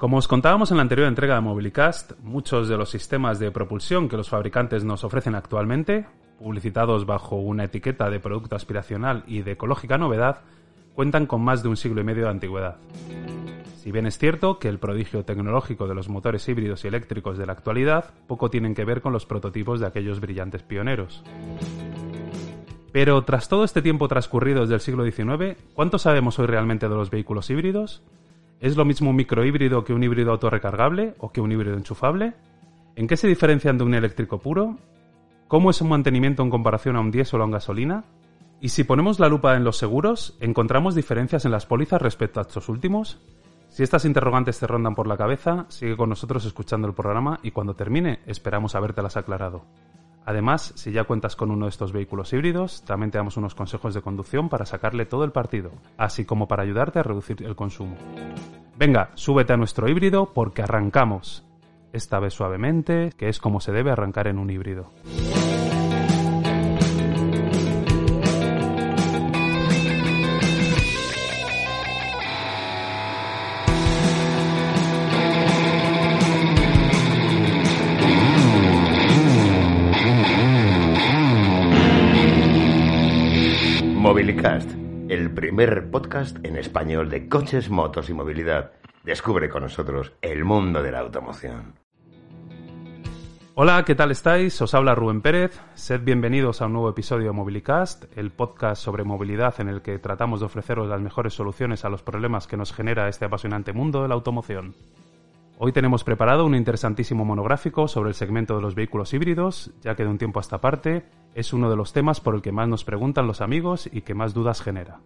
Como os contábamos en la anterior entrega de Mobilicast, muchos de los sistemas de propulsión que los fabricantes nos ofrecen actualmente, publicitados bajo una etiqueta de producto aspiracional y de ecológica novedad, cuentan con más de un siglo y medio de antigüedad. Si bien es cierto que el prodigio tecnológico de los motores híbridos y eléctricos de la actualidad poco tienen que ver con los prototipos de aquellos brillantes pioneros. Pero tras todo este tiempo transcurrido desde el siglo XIX, ¿cuánto sabemos hoy realmente de los vehículos híbridos? ¿Es lo mismo un microhíbrido que un híbrido autorrecargable o que un híbrido enchufable? ¿En qué se diferencian de un eléctrico puro? ¿Cómo es un mantenimiento en comparación a un diésel o a un gasolina? Y si ponemos la lupa en los seguros, ¿encontramos diferencias en las pólizas respecto a estos últimos? Si estas interrogantes te rondan por la cabeza, sigue con nosotros escuchando el programa y cuando termine esperamos habértelas aclarado. Además, si ya cuentas con uno de estos vehículos híbridos, también te damos unos consejos de conducción para sacarle todo el partido, así como para ayudarte a reducir el consumo. Venga, súbete a nuestro híbrido porque arrancamos. Esta vez suavemente, que es como se debe arrancar en un híbrido. Mobilicast, el primer podcast en español de coches, motos y movilidad. Descubre con nosotros el mundo de la automoción. Hola, ¿qué tal estáis? Os habla Rubén Pérez. Sed bienvenidos a un nuevo episodio de Mobilicast, el podcast sobre movilidad en el que tratamos de ofreceros las mejores soluciones a los problemas que nos genera este apasionante mundo de la automoción. Hoy tenemos preparado un interesantísimo monográfico sobre el segmento de los vehículos híbridos, ya que de un tiempo a esta parte es uno de los temas por el que más nos preguntan los amigos y que más dudas genera.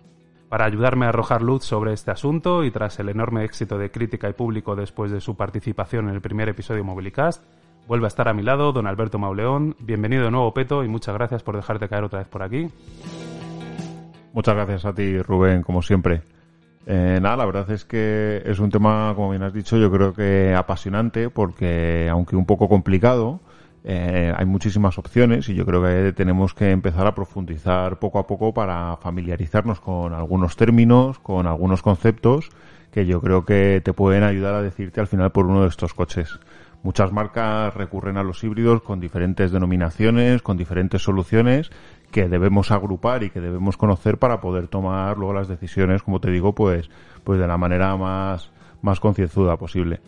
Para ayudarme a arrojar luz sobre este asunto y tras el enorme éxito de crítica y público después de su participación en el primer episodio de Mobilicast, vuelve a estar a mi lado don Alberto Mauleón. Bienvenido de nuevo, Peto, y muchas gracias por dejarte caer otra vez por aquí. Muchas gracias a ti, Rubén, como siempre. Eh, nada, la verdad es que es un tema, como bien has dicho, yo creo que apasionante porque, aunque un poco complicado, eh, hay muchísimas opciones y yo creo que tenemos que empezar a profundizar poco a poco para familiarizarnos con algunos términos, con algunos conceptos que yo creo que te pueden ayudar a decirte al final por uno de estos coches. Muchas marcas recurren a los híbridos con diferentes denominaciones, con diferentes soluciones que debemos agrupar y que debemos conocer para poder tomar luego las decisiones, como te digo, pues, pues de la manera más, más concienzuda posible.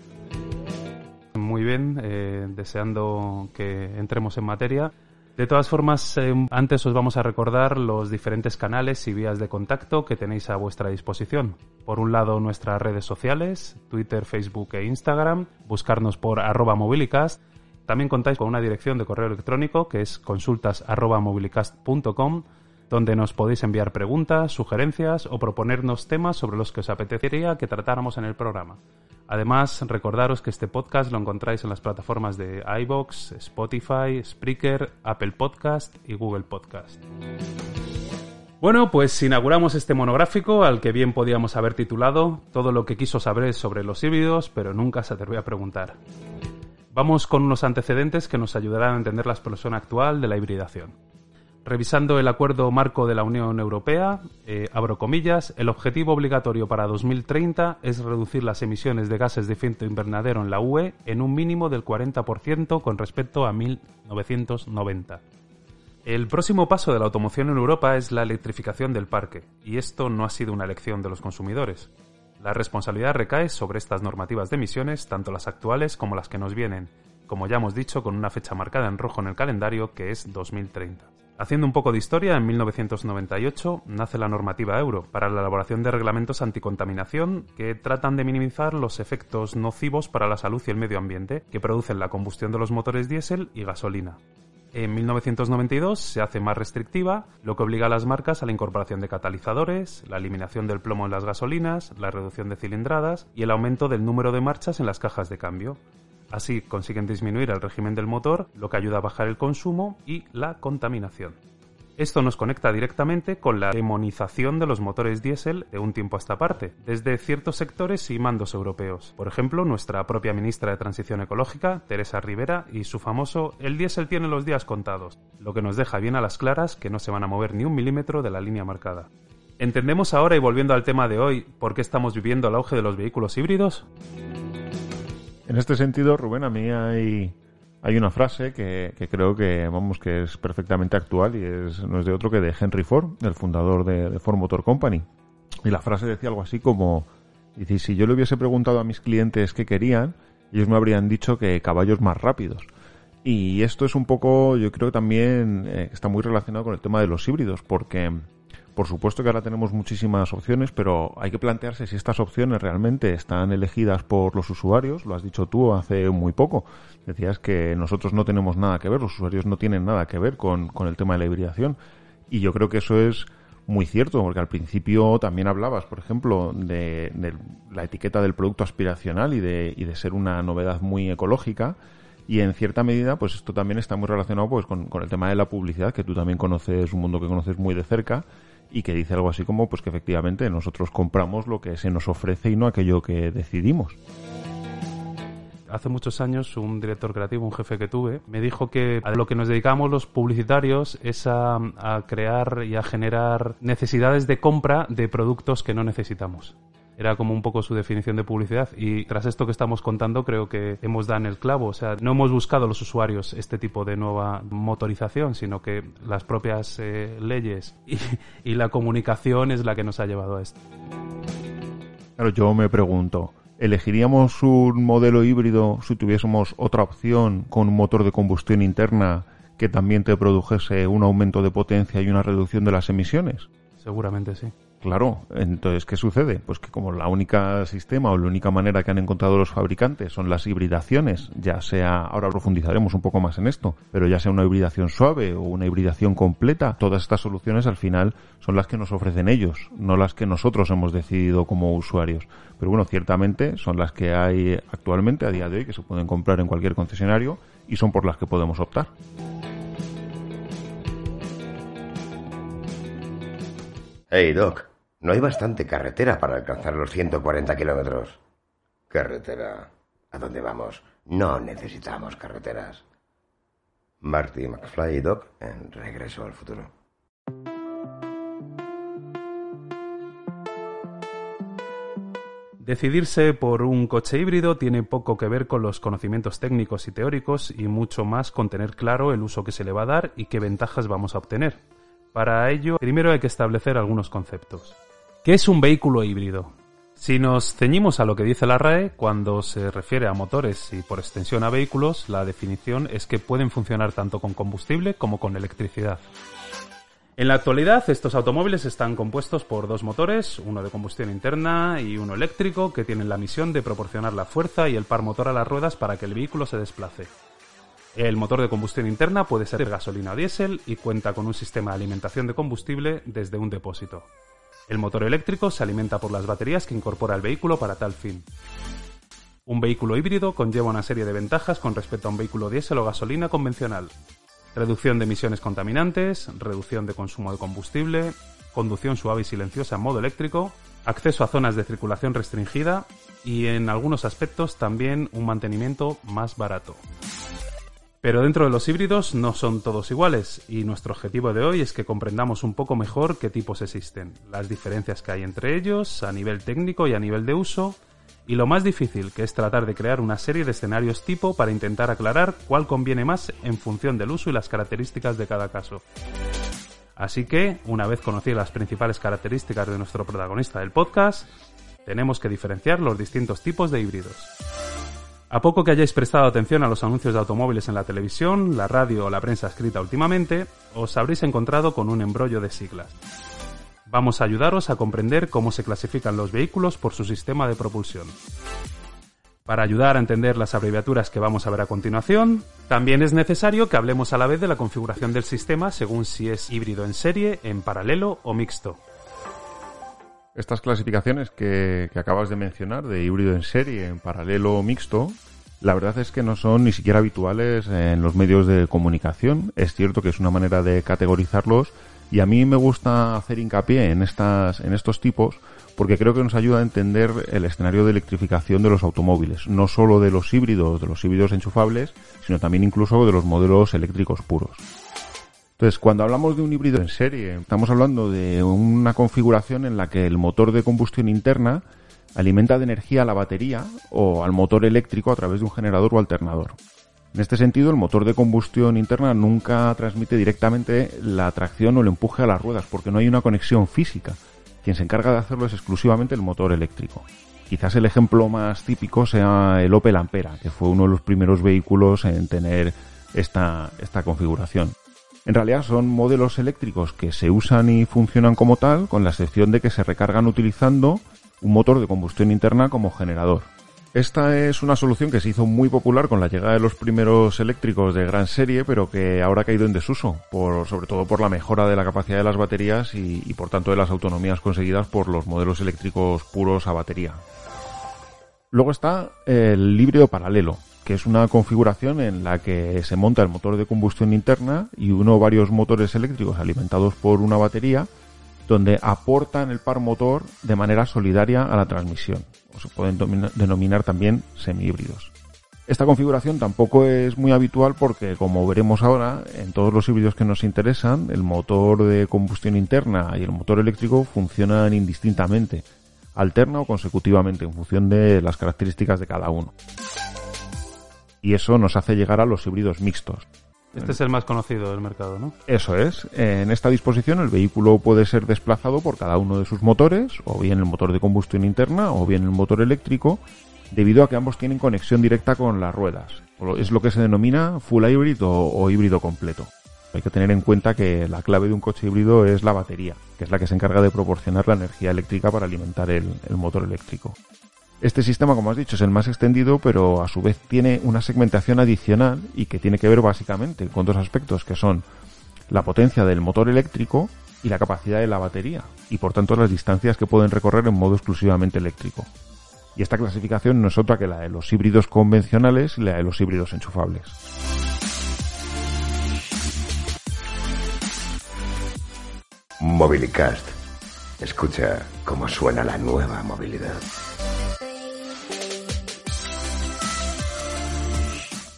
Muy bien, eh, deseando que entremos en materia. De todas formas, eh, antes os vamos a recordar los diferentes canales y vías de contacto que tenéis a vuestra disposición. Por un lado, nuestras redes sociales, Twitter, Facebook e Instagram, buscarnos por arroba mobilicast también contáis con una dirección de correo electrónico que es consultas.mobilicast.com donde nos podéis enviar preguntas, sugerencias o proponernos temas sobre los que os apetecería que tratáramos en el programa. Además, recordaros que este podcast lo encontráis en las plataformas de iBox, Spotify, Spreaker, Apple Podcast y Google Podcast. Bueno, pues inauguramos este monográfico al que bien podíamos haber titulado Todo lo que quiso saber sobre los híbridos, pero nunca se atrevió a preguntar. Vamos con unos antecedentes que nos ayudarán a entender la explosión actual de la hibridación. Revisando el acuerdo marco de la Unión Europea, eh, abro comillas, el objetivo obligatorio para 2030 es reducir las emisiones de gases de efecto invernadero en la UE en un mínimo del 40% con respecto a 1990. El próximo paso de la automoción en Europa es la electrificación del parque, y esto no ha sido una elección de los consumidores. La responsabilidad recae sobre estas normativas de emisiones, tanto las actuales como las que nos vienen, como ya hemos dicho, con una fecha marcada en rojo en el calendario que es 2030. Haciendo un poco de historia, en 1998 nace la normativa Euro para la elaboración de reglamentos anticontaminación que tratan de minimizar los efectos nocivos para la salud y el medio ambiente que producen la combustión de los motores diésel y gasolina. En 1992 se hace más restrictiva, lo que obliga a las marcas a la incorporación de catalizadores, la eliminación del plomo en las gasolinas, la reducción de cilindradas y el aumento del número de marchas en las cajas de cambio. Así consiguen disminuir el régimen del motor, lo que ayuda a bajar el consumo y la contaminación. Esto nos conecta directamente con la demonización de los motores diésel de un tiempo a esta parte, desde ciertos sectores y mandos europeos. Por ejemplo, nuestra propia ministra de Transición Ecológica, Teresa Rivera, y su famoso El diésel tiene los días contados, lo que nos deja bien a las claras que no se van a mover ni un milímetro de la línea marcada. ¿Entendemos ahora y volviendo al tema de hoy por qué estamos viviendo el auge de los vehículos híbridos? En este sentido, Rubén, a mí hay, hay una frase que, creo que, vamos, que es perfectamente actual y no es de otro que de Henry Ford, el fundador de, de Ford Motor Company. Y la frase decía algo así como, dice, si yo le hubiese preguntado a mis clientes qué querían, ellos me habrían dicho que caballos más rápidos. Y esto es un poco, yo creo que también eh, está muy relacionado con el tema de los híbridos, porque por supuesto que ahora tenemos muchísimas opciones, pero hay que plantearse si estas opciones realmente están elegidas por los usuarios. Lo has dicho tú hace muy poco. Decías que nosotros no tenemos nada que ver, los usuarios no tienen nada que ver con, con el tema de la hibridación. Y yo creo que eso es muy cierto, porque al principio también hablabas, por ejemplo, de, de la etiqueta del producto aspiracional y de, y de ser una novedad muy ecológica y en cierta medida pues esto también está muy relacionado pues con, con, el tema de la publicidad que tú también conoces un mundo que conoces muy de cerca y que dice algo así como pues que efectivamente nosotros compramos lo que se nos ofrece y no aquello que decidimos hace muchos años un director creativo, un jefe que tuve, me dijo que a lo que nos dedicamos los publicitarios es a, a, crear y a generar necesidades de compra de productos que no necesitamos. Era como un poco su definición de publicidad y tras esto que estamos contando creo que hemos dado en el clavo. O sea, no hemos buscado los usuarios este tipo de nueva motorización, sino que las propias eh, leyes y, y la comunicación es la que nos ha llevado a esto. Claro, yo me pregunto, ¿elegiríamos un modelo híbrido si tuviésemos otra opción con un motor de combustión interna que también te produjese un aumento de potencia y una reducción de las emisiones? Seguramente sí. Claro, entonces, ¿qué sucede? Pues que como la única sistema o la única manera que han encontrado los fabricantes son las hibridaciones, ya sea, ahora profundizaremos un poco más en esto, pero ya sea una hibridación suave o una hibridación completa, todas estas soluciones al final son las que nos ofrecen ellos, no las que nosotros hemos decidido como usuarios. Pero bueno, ciertamente son las que hay actualmente a día de hoy que se pueden comprar en cualquier concesionario y son por las que podemos optar. Hey, Doc, no hay bastante carretera para alcanzar los 140 kilómetros. Carretera. ¿A dónde vamos? No necesitamos carreteras. Marty McFly y Doc en Regreso al Futuro. Decidirse por un coche híbrido tiene poco que ver con los conocimientos técnicos y teóricos y mucho más con tener claro el uso que se le va a dar y qué ventajas vamos a obtener. Para ello, primero hay que establecer algunos conceptos. ¿Qué es un vehículo híbrido? Si nos ceñimos a lo que dice la RAE, cuando se refiere a motores y por extensión a vehículos, la definición es que pueden funcionar tanto con combustible como con electricidad. En la actualidad, estos automóviles están compuestos por dos motores, uno de combustión interna y uno eléctrico, que tienen la misión de proporcionar la fuerza y el par motor a las ruedas para que el vehículo se desplace. El motor de combustión interna puede ser gasolina o diésel y cuenta con un sistema de alimentación de combustible desde un depósito. El motor eléctrico se alimenta por las baterías que incorpora el vehículo para tal fin. Un vehículo híbrido conlleva una serie de ventajas con respecto a un vehículo diésel o gasolina convencional. Reducción de emisiones contaminantes, reducción de consumo de combustible, conducción suave y silenciosa en modo eléctrico, acceso a zonas de circulación restringida y en algunos aspectos también un mantenimiento más barato. Pero dentro de los híbridos no son todos iguales y nuestro objetivo de hoy es que comprendamos un poco mejor qué tipos existen, las diferencias que hay entre ellos a nivel técnico y a nivel de uso y lo más difícil, que es tratar de crear una serie de escenarios tipo para intentar aclarar cuál conviene más en función del uso y las características de cada caso. Así que, una vez conocidas las principales características de nuestro protagonista del podcast, tenemos que diferenciar los distintos tipos de híbridos. A poco que hayáis prestado atención a los anuncios de automóviles en la televisión, la radio o la prensa escrita últimamente, os habréis encontrado con un embrollo de siglas. Vamos a ayudaros a comprender cómo se clasifican los vehículos por su sistema de propulsión. Para ayudar a entender las abreviaturas que vamos a ver a continuación, también es necesario que hablemos a la vez de la configuración del sistema según si es híbrido en serie, en paralelo o mixto. Estas clasificaciones que, acabas de mencionar, de híbrido en serie, en paralelo o mixto, la verdad es que no son ni siquiera habituales en los medios de comunicación. Es cierto que es una manera de categorizarlos y a mí me gusta hacer hincapié en, estas, en estos tipos porque creo que nos ayuda a entender el escenario de electrificación de los automóviles, no solo de los híbridos, de los híbridos enchufables, sino también incluso de los modelos eléctricos puros. Entonces, cuando hablamos de un híbrido en serie, estamos hablando de una configuración en la que el motor de combustión interna alimenta de energía a la batería o al motor eléctrico a través de un generador o alternador. En este sentido, el motor de combustión interna nunca transmite directamente la tracción o el empuje a las ruedas porque no hay una conexión física. Quien se encarga de hacerlo es exclusivamente el motor eléctrico. Quizás el ejemplo más típico sea el Opel Ampera, que fue uno de los primeros vehículos en tener esta, esta configuración. En realidad son modelos eléctricos que se usan y funcionan como tal, con la excepción de que se recargan utilizando un motor de combustión interna como generador. Esta es una solución que se hizo muy popular con la llegada de los primeros eléctricos de gran serie, pero que ahora ha caído en desuso, por, sobre todo por la mejora de la capacidad de las baterías y, y por tanto de las autonomías conseguidas por los modelos eléctricos puros a batería. Luego está el híbrido paralelo, que es una configuración en la que se monta el motor de combustión interna y uno o varios motores eléctricos alimentados por una batería, donde aportan el par motor de manera solidaria a la transmisión, o se pueden denominar también semi-híbridos. Esta configuración tampoco es muy habitual porque, como veremos ahora, en todos los híbridos que nos interesan, el motor de combustión interna y el motor eléctrico funcionan indistintamente, alterna o consecutivamente en función de las características de cada uno. Y eso nos hace llegar a los híbridos mixtos. Este es el más conocido del mercado, ¿no? Eso es. En esta disposición el vehículo puede ser desplazado por cada uno de sus motores, o bien el motor de combustión interna o bien el motor eléctrico, debido a que ambos tienen conexión directa con las ruedas. Es lo que se denomina full hybrid o, o híbrido completo. Hay que tener en cuenta que la clave de un coche híbrido es la batería, que es la que se encarga de proporcionar la energía eléctrica para alimentar el, motor eléctrico. Este sistema, como has dicho, es el más extendido, pero a su vez tiene una segmentación adicional y que tiene que ver básicamente con dos aspectos, que son la potencia del motor eléctrico y la capacidad de la batería, y por tanto las distancias que pueden recorrer en modo exclusivamente eléctrico. Y esta clasificación no es otra que la de los híbridos convencionales y la de los híbridos enchufables. Mobilicast. Escucha cómo suena la nueva movilidad.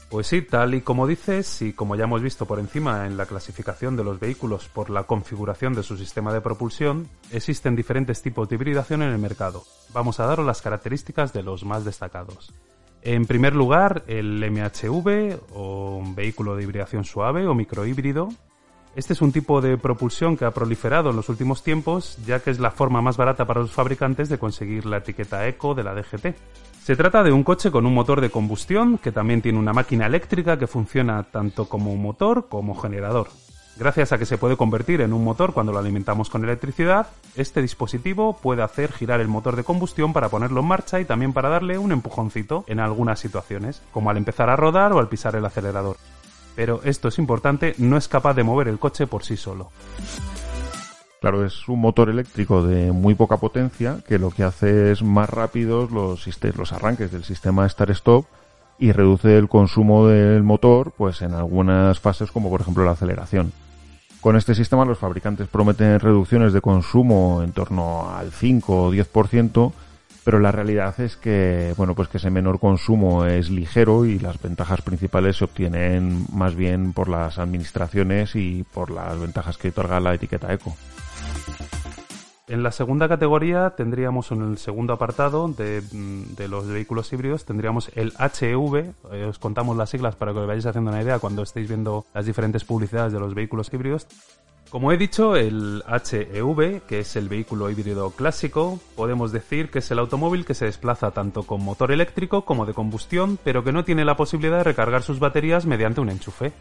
Pues sí, tal y como dices, y como ya hemos visto por encima en la clasificación de los vehículos por la configuración de su sistema de propulsión, existen diferentes tipos de hibridación en el mercado. Vamos a daros las características de los más destacados. En primer lugar, el MHV, o un vehículo de hibridación suave o microhíbrido, este es un tipo de propulsión que ha proliferado en los últimos tiempos, ya que es la forma más barata para los fabricantes de conseguir la etiqueta eco de la DGT. Se trata de un coche con un motor de combustión que también tiene una máquina eléctrica que funciona tanto como motor como generador. Gracias a que se puede convertir en un motor cuando lo alimentamos con electricidad, este dispositivo puede hacer girar el motor de combustión para ponerlo en marcha y también para darle un empujoncito en algunas situaciones, como al empezar a rodar o al pisar el acelerador pero esto es importante, no es capaz de mover el coche por sí solo. Claro, es un motor eléctrico de muy poca potencia que lo que hace es más rápidos los, arranques del sistema start-stop y reduce el consumo del motor pues en algunas fases como por ejemplo la aceleración. Con este sistema los fabricantes prometen reducciones de consumo en torno al 5 o 10% pero la realidad es que, bueno, pues que ese menor consumo es ligero y las ventajas principales se obtienen más bien por las administraciones y por las ventajas que otorga la etiqueta eco. En la segunda categoría tendríamos en el segundo apartado de, de, los vehículos híbridos, tendríamos el HEV, eh, os contamos las siglas para que os vayáis haciendo una idea cuando estéis viendo las diferentes publicidades de los vehículos híbridos. Como he dicho, el HEV, que es el vehículo híbrido clásico, podemos decir que es el automóvil que se desplaza tanto con motor eléctrico como de combustión, pero que no tiene la posibilidad de recargar sus baterías mediante un enchufe.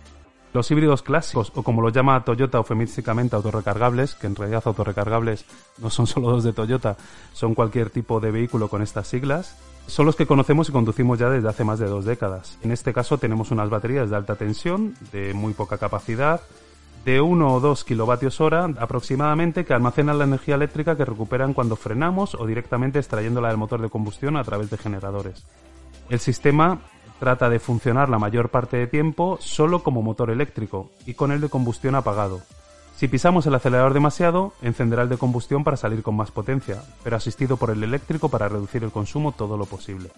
Los híbridos clásicos, o como lo llama Toyota eufemísticamente autorrecargables, que en realidad autorrecargables no son solo los de Toyota, son cualquier tipo de vehículo con estas siglas, son los que conocemos y conducimos ya desde hace más de dos décadas. En este caso tenemos unas baterías de alta tensión, de muy poca capacidad, de 1 o 2 kilovatios hora aproximadamente que almacenan la energía eléctrica que recuperan cuando frenamos o directamente extrayéndola del motor de combustión a través de generadores. El sistema trata de funcionar la mayor parte de tiempo solo como motor eléctrico y con el de combustión apagado. Si pisamos el acelerador demasiado, encenderá el de combustión para salir con más potencia, pero asistido por el eléctrico para reducir el consumo todo lo posible.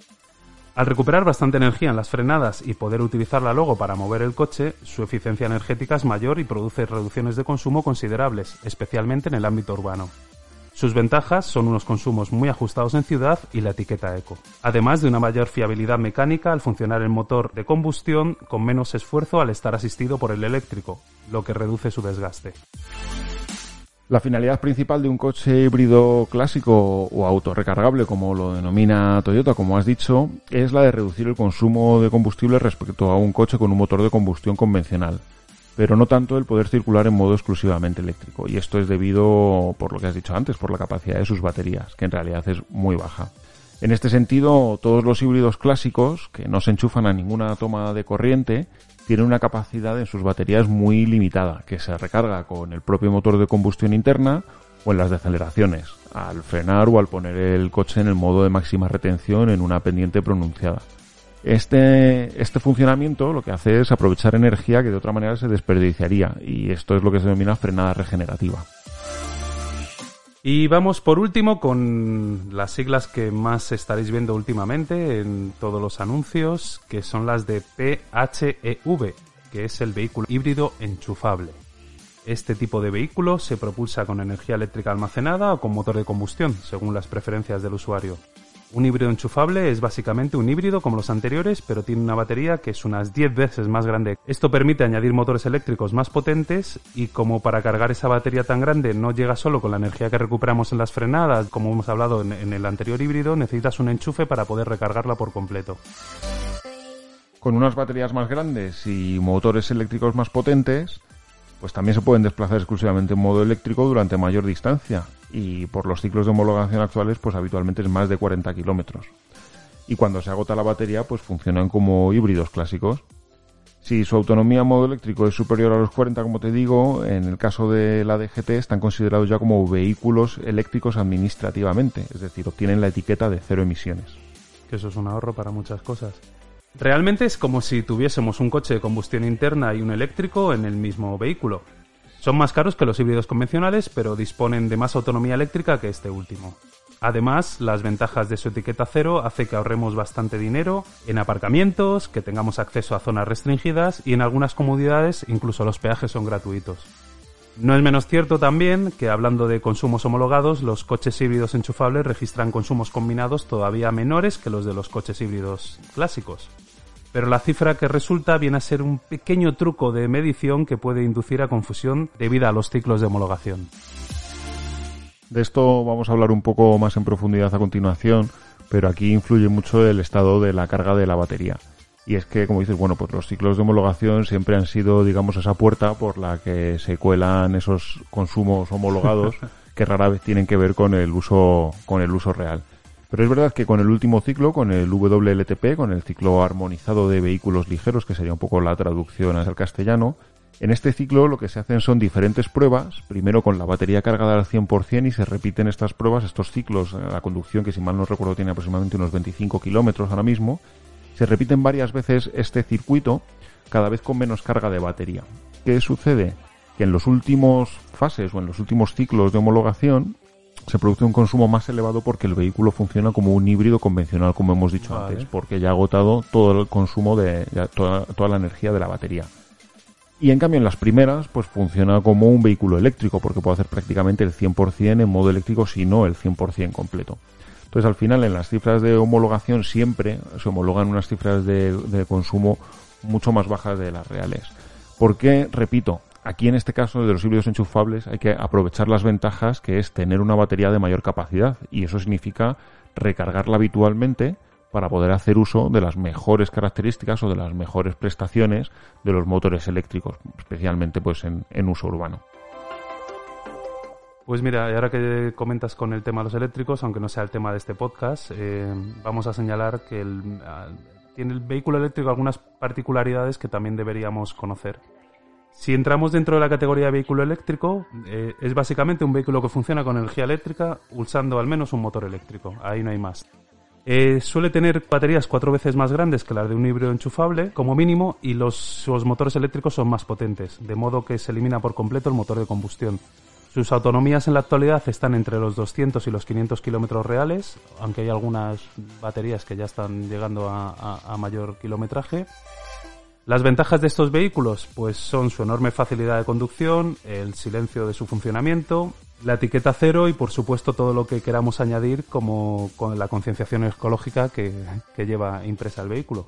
Al recuperar bastante energía en las frenadas y poder utilizarla luego para mover el coche, su eficiencia energética es mayor y produce reducciones de consumo considerables, especialmente en el ámbito urbano. Sus ventajas son unos consumos muy ajustados en ciudad y la etiqueta eco, además de una mayor fiabilidad mecánica al funcionar el motor de combustión con menos esfuerzo al estar asistido por el eléctrico, lo que reduce su desgaste. La finalidad principal de un coche híbrido clásico o autorrecargable, como lo denomina Toyota, como has dicho, es la de reducir el consumo de combustible respecto a un coche con un motor de combustión convencional, pero no tanto el poder circular en modo exclusivamente eléctrico. Y esto es debido, por lo que has dicho antes, por la capacidad de sus baterías, que en realidad es muy baja. En este sentido, todos los híbridos clásicos, que no se enchufan a ninguna toma de corriente, tiene una capacidad en sus baterías muy limitada, que se recarga con el propio motor de combustión interna o en las deceleraciones, al frenar o al poner el coche en el modo de máxima retención en una pendiente pronunciada. Este, este funcionamiento lo que hace es aprovechar energía que de otra manera se desperdiciaría y esto es lo que se denomina frenada regenerativa. Y vamos por último con las siglas que más estaréis viendo últimamente en todos los anuncios, que son las de PHEV, que es el vehículo híbrido enchufable. Este tipo de vehículo se propulsa con energía eléctrica almacenada o con motor de combustión, según las preferencias del usuario. Un híbrido enchufable es básicamente un híbrido como los anteriores, pero tiene una batería que es unas 10 veces más grande. Esto permite añadir motores eléctricos más potentes y como para cargar esa batería tan grande no llega solo con la energía que recuperamos en las frenadas, como hemos hablado en, el anterior híbrido, necesitas un enchufe para poder recargarla por completo. Con unas baterías más grandes y motores eléctricos más potentes, pues también se pueden desplazar exclusivamente en modo eléctrico durante mayor distancia y por los ciclos de homologación actuales pues habitualmente es más de 40 kilómetros. Y cuando se agota la batería pues funcionan como híbridos clásicos. Si su autonomía en modo eléctrico es superior a los 40, como te digo, en el caso de la DGT están considerados ya como vehículos eléctricos administrativamente, es decir, obtienen la etiqueta de cero emisiones. Que eso es un ahorro para muchas cosas. Realmente es como si tuviésemos un coche de combustión interna y un eléctrico en el mismo vehículo. Son más caros que los híbridos convencionales, pero disponen de más autonomía eléctrica que este último. Además, las ventajas de su etiqueta cero hace que ahorremos bastante dinero en aparcamientos, que tengamos acceso a zonas restringidas y en algunas comodidades incluso los peajes son gratuitos. No es menos cierto también que hablando de consumos homologados, los coches híbridos enchufables registran consumos combinados todavía menores que los de los coches híbridos clásicos. Pero la cifra que resulta viene a ser un pequeño truco de medición que puede inducir a confusión debido a los ciclos de homologación. De esto vamos a hablar un poco más en profundidad a continuación, pero aquí influye mucho el estado de la carga de la batería. Y es que, como dices, bueno, pues los ciclos de homologación siempre han sido, digamos, esa puerta por la que se cuelan esos consumos homologados que rara vez tienen que ver con el uso, con el uso real. Pero es verdad que con el último ciclo, con el WLTP, con el ciclo armonizado de vehículos ligeros, que sería un poco la traducción al castellano, en este ciclo lo que se hacen son diferentes pruebas, primero con la batería cargada al 100% y se repiten estas pruebas, estos ciclos, la conducción que si mal no recuerdo tiene aproximadamente unos 25 kilómetros ahora mismo, se repiten varias veces este circuito, cada vez con menos carga de batería. ¿Qué sucede? Que en los últimos fases o en los últimos ciclos de homologación se produce un consumo más elevado porque el vehículo funciona como un híbrido convencional, como hemos dicho antes, porque ya ha agotado todo el consumo de toda, toda la energía de la batería. Y en cambio en las primeras, pues funciona como un vehículo eléctrico, porque puede hacer prácticamente el 100% en modo eléctrico, si no el 100% completo. Entonces, al final, en las cifras de homologación siempre se homologan unas cifras de, consumo mucho más bajas de las reales. Porque, repito, aquí en este caso de los híbridos enchufables hay que aprovechar las ventajas que es tener una batería de mayor capacidad y eso significa recargarla habitualmente para poder hacer uso de las mejores características o de las mejores prestaciones de los motores eléctricos, especialmente pues en uso urbano. Pues mira, ahora que comentas con el tema de los eléctricos, aunque no sea el tema de este podcast, eh, vamos a señalar que el, tiene el vehículo eléctrico algunas particularidades que también deberíamos conocer. Si entramos dentro de la categoría de vehículo eléctrico, eh, es básicamente un vehículo que funciona con energía eléctrica usando al menos un motor eléctrico. Ahí no hay más. Eh, suele tener baterías cuatro veces más grandes que las de un híbrido enchufable, como mínimo, y los, los motores eléctricos son más potentes, de modo que se elimina por completo el motor de combustión. Sus autonomías en la actualidad están entre los 200 y los 500 kilómetros reales, aunque hay algunas baterías que ya están llegando a, mayor kilometraje. Las ventajas de estos vehículos pues son su enorme facilidad de conducción, el silencio de su funcionamiento, la etiqueta cero y por supuesto todo lo que queramos añadir como con la concienciación ecológica que, que lleva impresa el vehículo.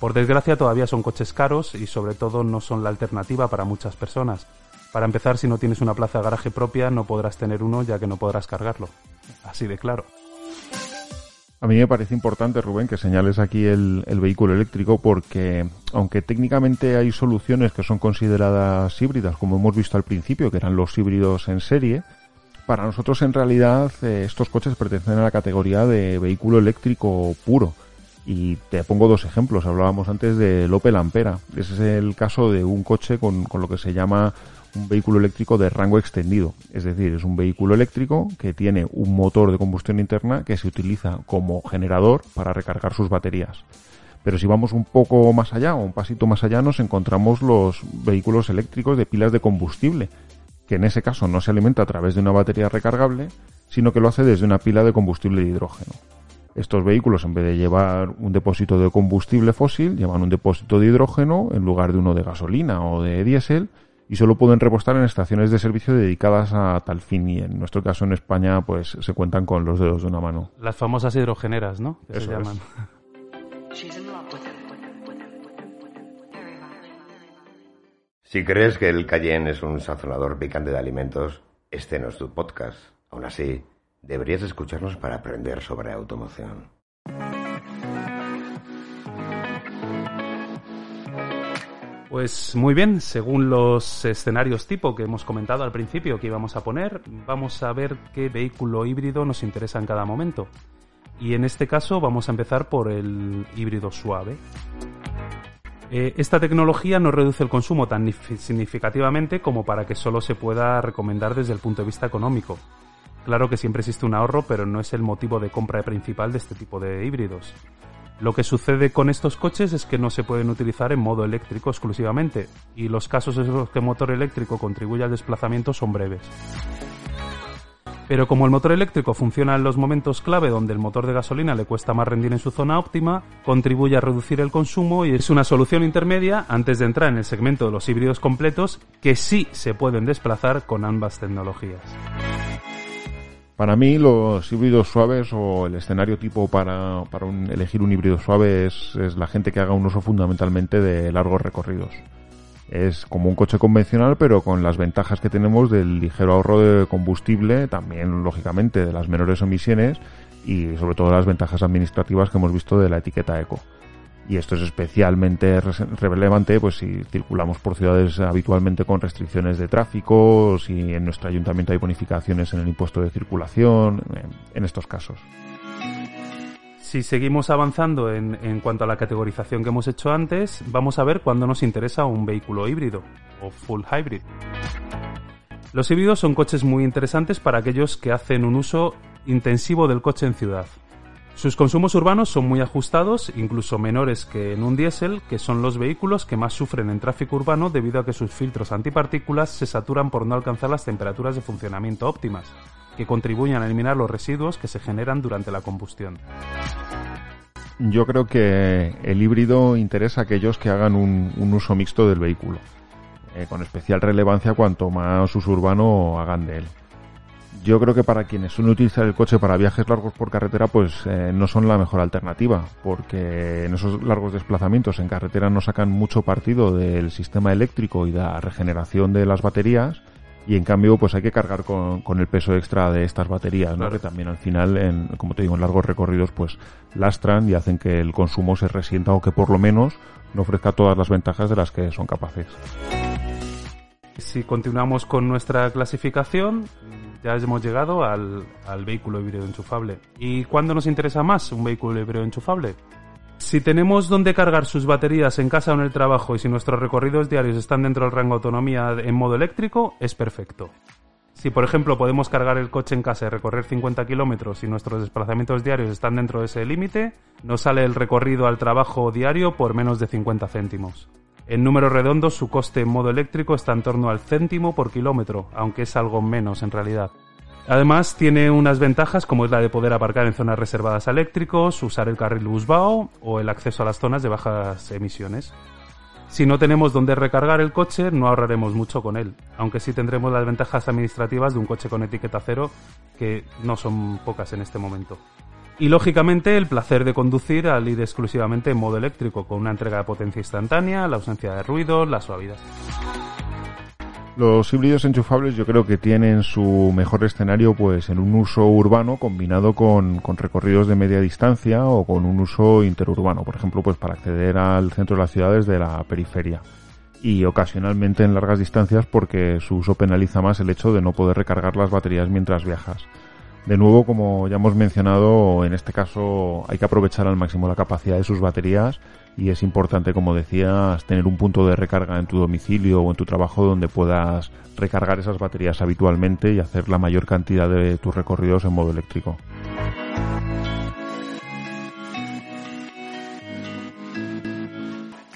Por desgracia todavía son coches caros y sobre todo no son la alternativa para muchas personas. Para empezar, si no tienes una plaza de garaje propia, no podrás tener uno ya que no podrás cargarlo. Así de claro. A mí me parece importante, Rubén, que señales aquí el, vehículo eléctrico porque, aunque técnicamente hay soluciones que son consideradas híbridas, como hemos visto al principio, que eran los híbridos en serie, para nosotros en realidad eh, estos coches pertenecen a la categoría de vehículo eléctrico puro. Y te pongo dos ejemplos. Hablábamos antes del Opel Ampera. Ese es el caso de un coche con lo que se llama un vehículo eléctrico de rango extendido. Es decir, es un vehículo eléctrico que tiene un motor de combustión interna que se utiliza como generador para recargar sus baterías. Pero si vamos un poco más allá o un pasito más allá nos encontramos los vehículos eléctricos de pilas de combustible, que en ese caso no se alimenta a través de una batería recargable, sino que lo hace desde una pila de combustible de hidrógeno. Estos vehículos, en vez de llevar un depósito de combustible fósil, llevan un depósito de hidrógeno en lugar de uno de gasolina o de diésel, y solo pueden repostar en estaciones de servicio dedicadas a tal fin y en nuestro caso en España pues se cuentan con los dedos de una mano. Las famosas hidrogeneras, ¿no? Que Eso se llaman. Si crees que el Cayenne es un sazonador picante de alimentos, este no es tu podcast. Aún así, deberías escucharnos para aprender sobre automoción. Pues muy bien, según los escenarios tipo que hemos comentado al principio que íbamos a poner, vamos a ver qué vehículo híbrido nos interesa en cada momento. Y en este caso vamos a empezar por el híbrido suave. Eh, esta tecnología no reduce el consumo tan significativamente como para que solo se pueda recomendar desde el punto de vista económico. Claro que siempre existe un ahorro, pero no es el motivo de compra principal de este tipo de híbridos. Lo que sucede con estos coches es que no se pueden utilizar en modo eléctrico exclusivamente, y los casos en los que el motor eléctrico contribuye al desplazamiento son breves. Pero como el motor eléctrico funciona en los momentos clave donde el motor de gasolina le cuesta más rendir en su zona óptima, contribuye a reducir el consumo y es una solución intermedia antes de entrar en el segmento de los híbridos completos que sí se pueden desplazar con ambas tecnologías. Para mí los híbridos suaves o el escenario tipo para, para elegir un híbrido suave es, es, la gente que haga un uso fundamentalmente de largos recorridos. Es como un coche convencional pero con las ventajas que tenemos del ligero ahorro de combustible, también lógicamente de las menores emisiones y sobre todo las ventajas administrativas que hemos visto de la etiqueta eco y esto es especialmente relevante pues si circulamos por ciudades habitualmente con restricciones de tráfico, si en nuestro ayuntamiento hay bonificaciones en el impuesto de circulación, en estos casos. Si seguimos avanzando en, en, cuanto a la categorización que hemos hecho antes, vamos a ver cuándo nos interesa un vehículo híbrido o full hybrid. Los híbridos son coches muy interesantes para aquellos que hacen un uso intensivo del coche en ciudad, sus consumos urbanos son muy ajustados, incluso menores que en un diésel, que son los vehículos que más sufren en tráfico urbano debido a que sus filtros antipartículas se saturan por no alcanzar las temperaturas de funcionamiento óptimas, que contribuyen a eliminar los residuos que se generan durante la combustión. Yo creo que el híbrido interesa a aquellos que hagan un, uso mixto del vehículo, eh, con especial relevancia cuanto más uso urbano hagan de él yo creo que para quienes suelen utilizar el coche para viajes largos por carretera, pues eh, no son la mejor alternativa, porque en esos largos desplazamientos en carretera no sacan mucho partido del sistema eléctrico y de la regeneración de las baterías, y en cambio pues hay que cargar con, con el peso extra de estas baterías, ¿no? que también al final, en, como te digo, en largos recorridos pues lastran y hacen que el consumo se resienta o que por lo menos no ofrezca todas las ventajas de las que son capaces. Si continuamos con nuestra clasificación, ya hemos llegado al, al vehículo híbrido enchufable. ¿Y cuándo nos interesa más un vehículo híbrido enchufable? Si tenemos donde cargar sus baterías en casa o en el trabajo y si nuestros recorridos diarios están dentro del rango de autonomía en modo eléctrico, es perfecto. Si, por ejemplo, podemos cargar el coche en casa y recorrer 50 kilómetros y nuestros desplazamientos diarios están dentro de ese límite, nos sale el recorrido al trabajo diario por menos de 50 céntimos. En números redondos, su coste en modo eléctrico está en torno al céntimo por kilómetro, aunque es algo menos en realidad. Además, tiene unas ventajas como es la de poder aparcar en zonas reservadas a eléctricos, usar el carril Busbao o el acceso a las zonas de bajas emisiones. Si no tenemos dónde recargar el coche, no ahorraremos mucho con él, aunque sí tendremos las ventajas administrativas de un coche con etiqueta cero, que no son pocas en este momento. Y lógicamente el placer de conducir al ir exclusivamente en modo eléctrico, con una entrega de potencia instantánea, la ausencia de ruido, la suavidad. Los híbridos enchufables yo creo que tienen su mejor escenario pues en un uso urbano combinado con, con, recorridos de media distancia o con un uso interurbano, por ejemplo pues para acceder al centro de las ciudades de la periferia y ocasionalmente en largas distancias porque su uso penaliza más el hecho de no poder recargar las baterías mientras viajas. De nuevo, como ya hemos mencionado, en este caso hay que aprovechar al máximo la capacidad de sus baterías y es importante, como decías, tener un punto de recarga en tu domicilio o en tu trabajo donde puedas recargar esas baterías habitualmente y hacer la mayor cantidad de tus recorridos en modo eléctrico.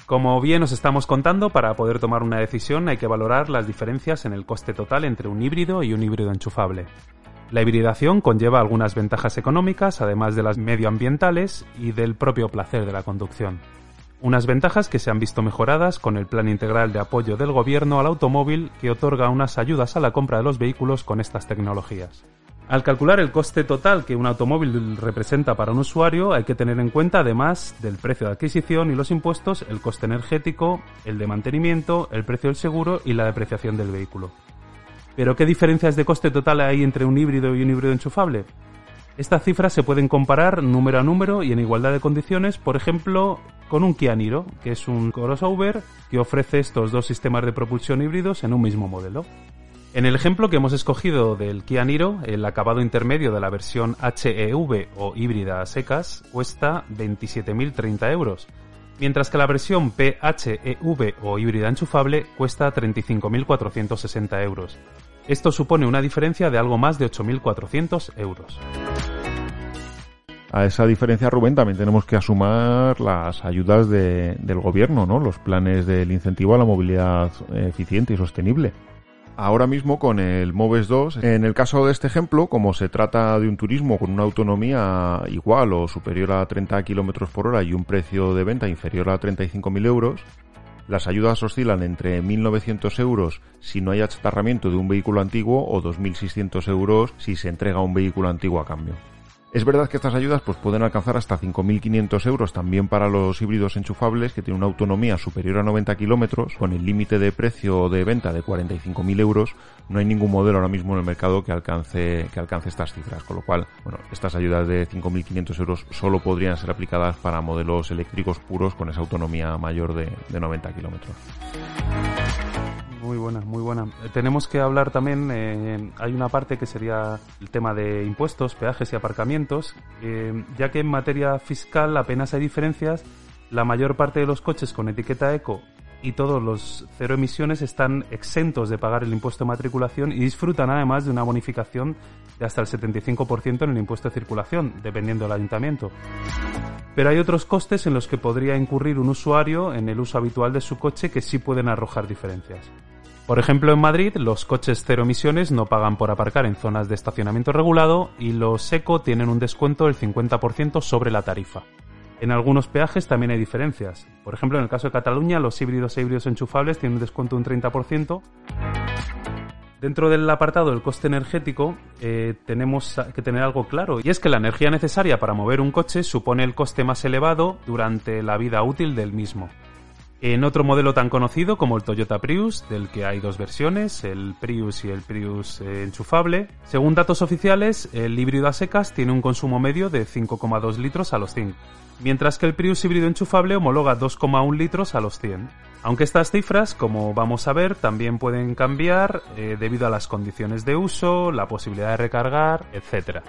Como bien os estamos contando, para poder tomar una decisión hay que valorar las diferencias en el coste total entre un híbrido y un híbrido enchufable. La hibridación conlleva algunas ventajas económicas, además de las medioambientales y del propio placer de la conducción. Unas ventajas que se han visto mejoradas con el Plan Integral de Apoyo del Gobierno al Automóvil que otorga unas ayudas a la compra de los vehículos con estas tecnologías. Al calcular el coste total que un automóvil representa para un usuario, hay que tener en cuenta, además del precio de adquisición y los impuestos, el coste energético, el de mantenimiento, el precio del seguro y la depreciación del vehículo. Pero ¿qué diferencias de coste total hay entre un híbrido y un híbrido enchufable? Estas cifras se pueden comparar número a número y en igualdad de condiciones, por ejemplo, con un Kia Niro, que es un crossover que ofrece estos dos sistemas de propulsión híbridos en un mismo modelo. En el ejemplo que hemos escogido del Kia Niro, el acabado intermedio de la versión HEV o híbrida a secas cuesta 27.030 euros, mientras que la versión PHEV o híbrida enchufable cuesta 35.460 euros. Esto supone una diferencia de algo más de 8.400 euros. A esa diferencia, Rubén, también tenemos que asumar las ayudas del gobierno, ¿no? Los planes del incentivo a la movilidad eficiente y sostenible. Ahora mismo con el MOVES 2, en el caso de este ejemplo, como se trata de un turismo con una autonomía igual o superior a 30 km por hora y un precio de venta inferior a 35.000 euros, las ayudas oscilan entre 1.900 euros si no hay achatarramiento de un vehículo antiguo o 2.600 euros si se entrega un vehículo antiguo a cambio. Es verdad que estas ayudas pues, pueden alcanzar hasta 5.500 euros también para los híbridos enchufables que tienen una autonomía superior a 90 kilómetros, con el límite de precio de venta de 45.000 euros. No hay ningún modelo ahora mismo en el mercado que alcance, que alcance estas cifras, con lo cual, bueno, estas ayudas de 5.500 euros solo podrían ser aplicadas para modelos eléctricos puros con esa autonomía mayor de, de 90 kilómetros. Muy buena, muy buena. Tenemos que hablar también, eh, hay una parte que sería el tema de impuestos, peajes y aparcamientos, eh, ya que en materia fiscal apenas hay diferencias, la mayor parte de los coches con etiqueta eco y todos los cero emisiones están exentos de pagar el impuesto de matriculación y disfrutan además de una bonificación de hasta el 75% en el impuesto de circulación, dependiendo del ayuntamiento. Pero hay otros costes en los que podría incurrir un usuario en el uso habitual de su coche que sí pueden arrojar diferencias. Por ejemplo, en Madrid los coches cero emisiones no pagan por aparcar en zonas de estacionamiento regulado y los eco tienen un descuento del 50% sobre la tarifa. En algunos peajes también hay diferencias. Por ejemplo, en el caso de Cataluña, los híbridos e híbridos enchufables tienen un descuento de un 30%. Dentro del apartado del coste energético eh, tenemos que tener algo claro y es que la energía necesaria para mover un coche supone el coste más elevado durante la vida útil del mismo. En otro modelo tan conocido como el Toyota Prius, del que hay dos versiones, el Prius y el Prius eh, enchufable, según datos oficiales, el híbrido a secas tiene un consumo medio de 5,2 litros a los 100, mientras que el Prius híbrido enchufable homologa 2,1 litros a los 100. Aunque estas cifras, como vamos a ver, también pueden cambiar eh, debido a las condiciones de uso, la posibilidad de recargar, etc.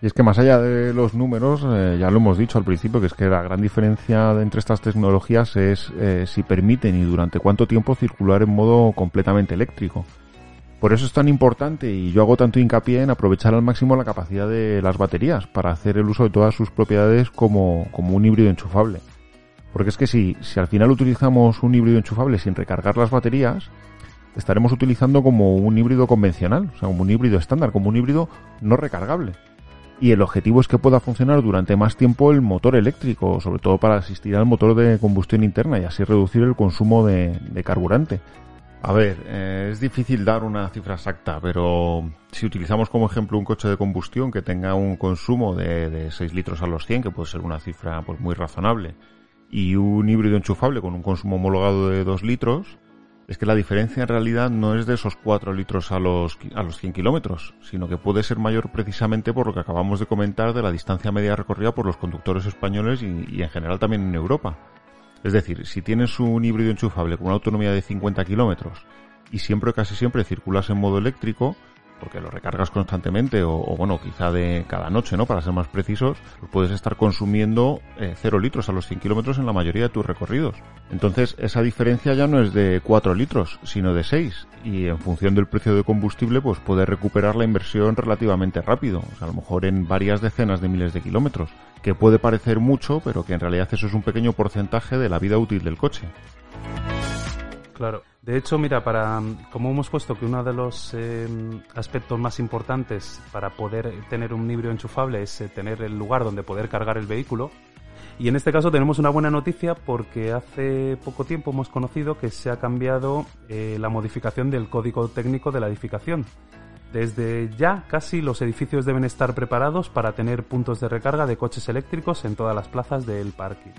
Y es que más allá de los números, eh, ya lo hemos dicho al principio, que es que la gran diferencia entre estas tecnologías es eh, si permiten y durante cuánto tiempo circular en modo completamente eléctrico. Por eso es tan importante y yo hago tanto hincapié en aprovechar al máximo la capacidad de las baterías para hacer el uso de todas sus propiedades como, como un híbrido enchufable. Porque es que si, si al final utilizamos un híbrido enchufable sin recargar las baterías, estaremos utilizando como un híbrido convencional, o sea, como un híbrido estándar, como un híbrido no recargable. Y el objetivo es que pueda funcionar durante más tiempo el motor eléctrico, sobre todo para asistir al motor de combustión interna y así reducir el consumo de, carburante. A ver, eh, es difícil dar una cifra exacta, pero si utilizamos como ejemplo un coche de combustión que tenga un consumo de, de 6 litros a los 100, que puede ser una cifra pues muy razonable, y un híbrido enchufable con un consumo homologado de 2 litros, es que la diferencia en realidad no es de esos 4 litros a los, a los 100 kilómetros, sino que puede ser mayor precisamente por lo que acabamos de comentar de la distancia media recorrida por los conductores españoles y, y en general también en Europa. Es decir, si tienes un híbrido enchufable con una autonomía de 50 kilómetros y siempre casi siempre circulas en modo eléctrico, porque lo recargas constantemente o, bueno, quizá de cada noche, ¿no? Para ser más precisos, puedes estar consumiendo eh, 0 litros a los 100 kilómetros en la mayoría de tus recorridos. Entonces, esa diferencia ya no es de 4 litros, sino de 6. Y en función del precio de combustible, pues puedes recuperar la inversión relativamente rápido. O sea, a lo mejor en varias decenas de miles de kilómetros. Que puede parecer mucho, pero que en realidad eso es un pequeño porcentaje de la vida útil del coche. Claro. De hecho, mira, para como hemos puesto que uno de los em, aspectos más importantes para poder tener un híbrido enchufable es eh, tener el lugar donde poder cargar el vehículo. Y en este caso tenemos una buena noticia porque hace poco tiempo hemos conocido que se ha cambiado eh, la modificación del código técnico de la edificación. Desde ya casi los edificios deben estar preparados para tener puntos de recarga de coches eléctricos en todas las plazas del parque.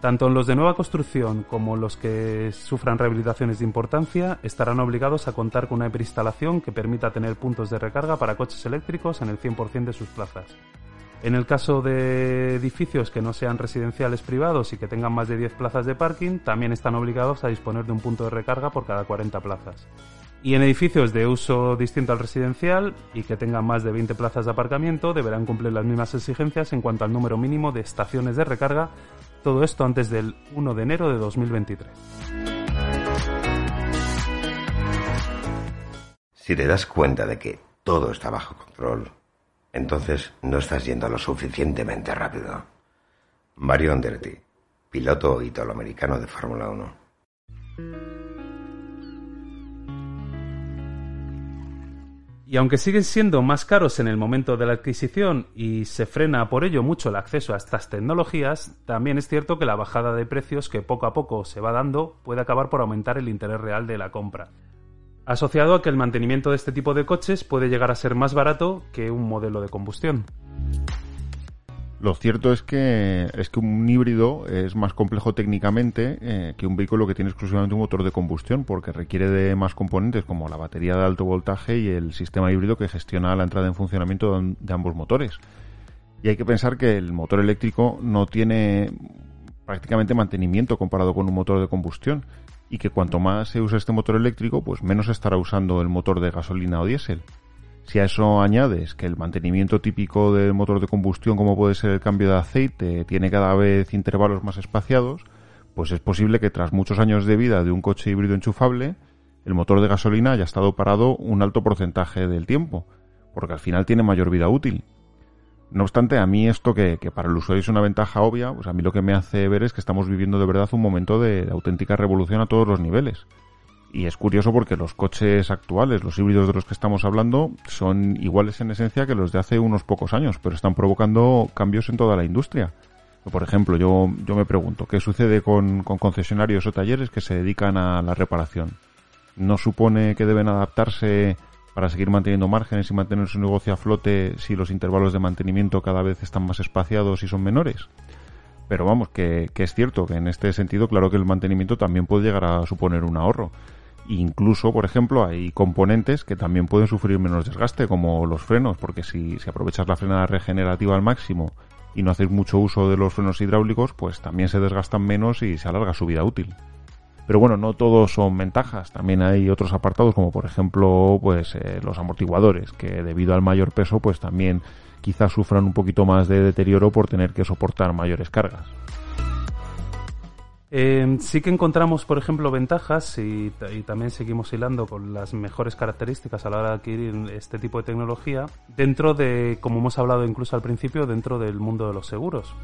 Tanto los de nueva construcción como los que sufran rehabilitaciones de importancia estarán obligados a contar con una preinstalación que permita tener puntos de recarga para coches eléctricos en el 100% de sus plazas. En el caso de edificios que no sean residenciales privados y que tengan más de 10 plazas de parking, también están obligados a disponer de un punto de recarga por cada 40 plazas. Y en edificios de uso distinto al residencial y que tengan más de 20 plazas de aparcamiento deberán cumplir las mismas exigencias en cuanto al número mínimo de estaciones de recarga todo esto antes del 1 de enero de 2023. Si te das cuenta de que todo está bajo control, entonces no estás yendo lo suficientemente rápido. Mario Andretti, piloto italoamericano de Fórmula 1. Y aunque siguen siendo más caros en el momento de la adquisición y se frena por ello mucho el acceso a estas tecnologías, también es cierto que la bajada de precios que poco a poco se va dando puede acabar por aumentar el interés real de la compra. Asociado a que el mantenimiento de este tipo de coches puede llegar a ser más barato que un modelo de combustión. Lo cierto es que es que un híbrido es más complejo técnicamente eh, que un vehículo que tiene exclusivamente un motor de combustión, porque requiere de más componentes como la batería de alto voltaje y el sistema híbrido que gestiona la entrada en funcionamiento de ambos motores. Y hay que pensar que el motor eléctrico no tiene prácticamente mantenimiento comparado con un motor de combustión y que cuanto más se usa este motor eléctrico, pues menos estará usando el motor de gasolina o diésel. Si a eso añades que el mantenimiento típico del motor de combustión, como puede ser el cambio de aceite, tiene cada vez intervalos más espaciados, pues es posible que tras muchos años de vida de un coche híbrido enchufable, el motor de gasolina haya estado parado un alto porcentaje del tiempo, porque al final tiene mayor vida útil. No obstante, a mí esto que, para el usuario es una ventaja obvia, pues a mí lo que me hace ver es que estamos viviendo de verdad un momento de auténtica revolución a todos los niveles. Y es curioso porque los coches actuales, los híbridos de los que estamos hablando, son iguales en esencia que los de hace unos pocos años, pero están provocando cambios en toda la industria. Por ejemplo, yo, yo me pregunto, ¿qué sucede con, con concesionarios o talleres que se dedican a la reparación? ¿No supone que deben adaptarse para seguir manteniendo márgenes y mantener su negocio a flote si los intervalos de mantenimiento cada vez están más espaciados y son menores? Pero vamos, que, que, es cierto que en este sentido, claro que el mantenimiento también puede llegar a suponer un ahorro. Incluso, por ejemplo, hay componentes que también pueden sufrir menos desgaste, como los frenos, porque si, si aprovechas la frenada regenerativa al máximo y no haces mucho uso de los frenos hidráulicos, pues también se desgastan menos y se alarga su vida útil. Pero bueno, no todos son ventajas. También hay otros apartados, como por ejemplo, pues eh, los amortiguadores, que debido al mayor peso, pues también quizás sufran un poquito más de deterioro por tener que soportar mayores cargas. Eh, sí que encontramos, por ejemplo, ventajas y, también seguimos hilando con las mejores características a la hora de adquirir este tipo de tecnología dentro de, como hemos hablado incluso al principio, dentro del mundo de los seguros.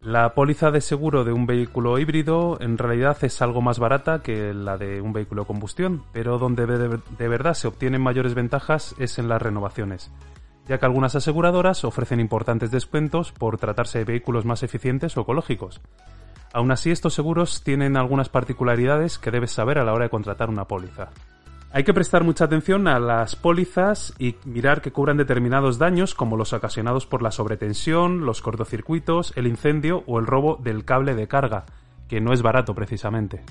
La póliza de seguro de un vehículo híbrido en realidad es algo más barata que la de un vehículo de combustión, pero donde de verdad se obtienen mayores ventajas es en las renovaciones ya que algunas aseguradoras ofrecen importantes descuentos por tratarse de vehículos más eficientes o ecológicos. Aún así, estos seguros tienen algunas particularidades que debes saber a la hora de contratar una póliza. Hay que prestar mucha atención a las pólizas y mirar que cubran determinados daños como los ocasionados por la sobretensión, los cortocircuitos, el incendio o el robo del cable de carga, que no es barato precisamente.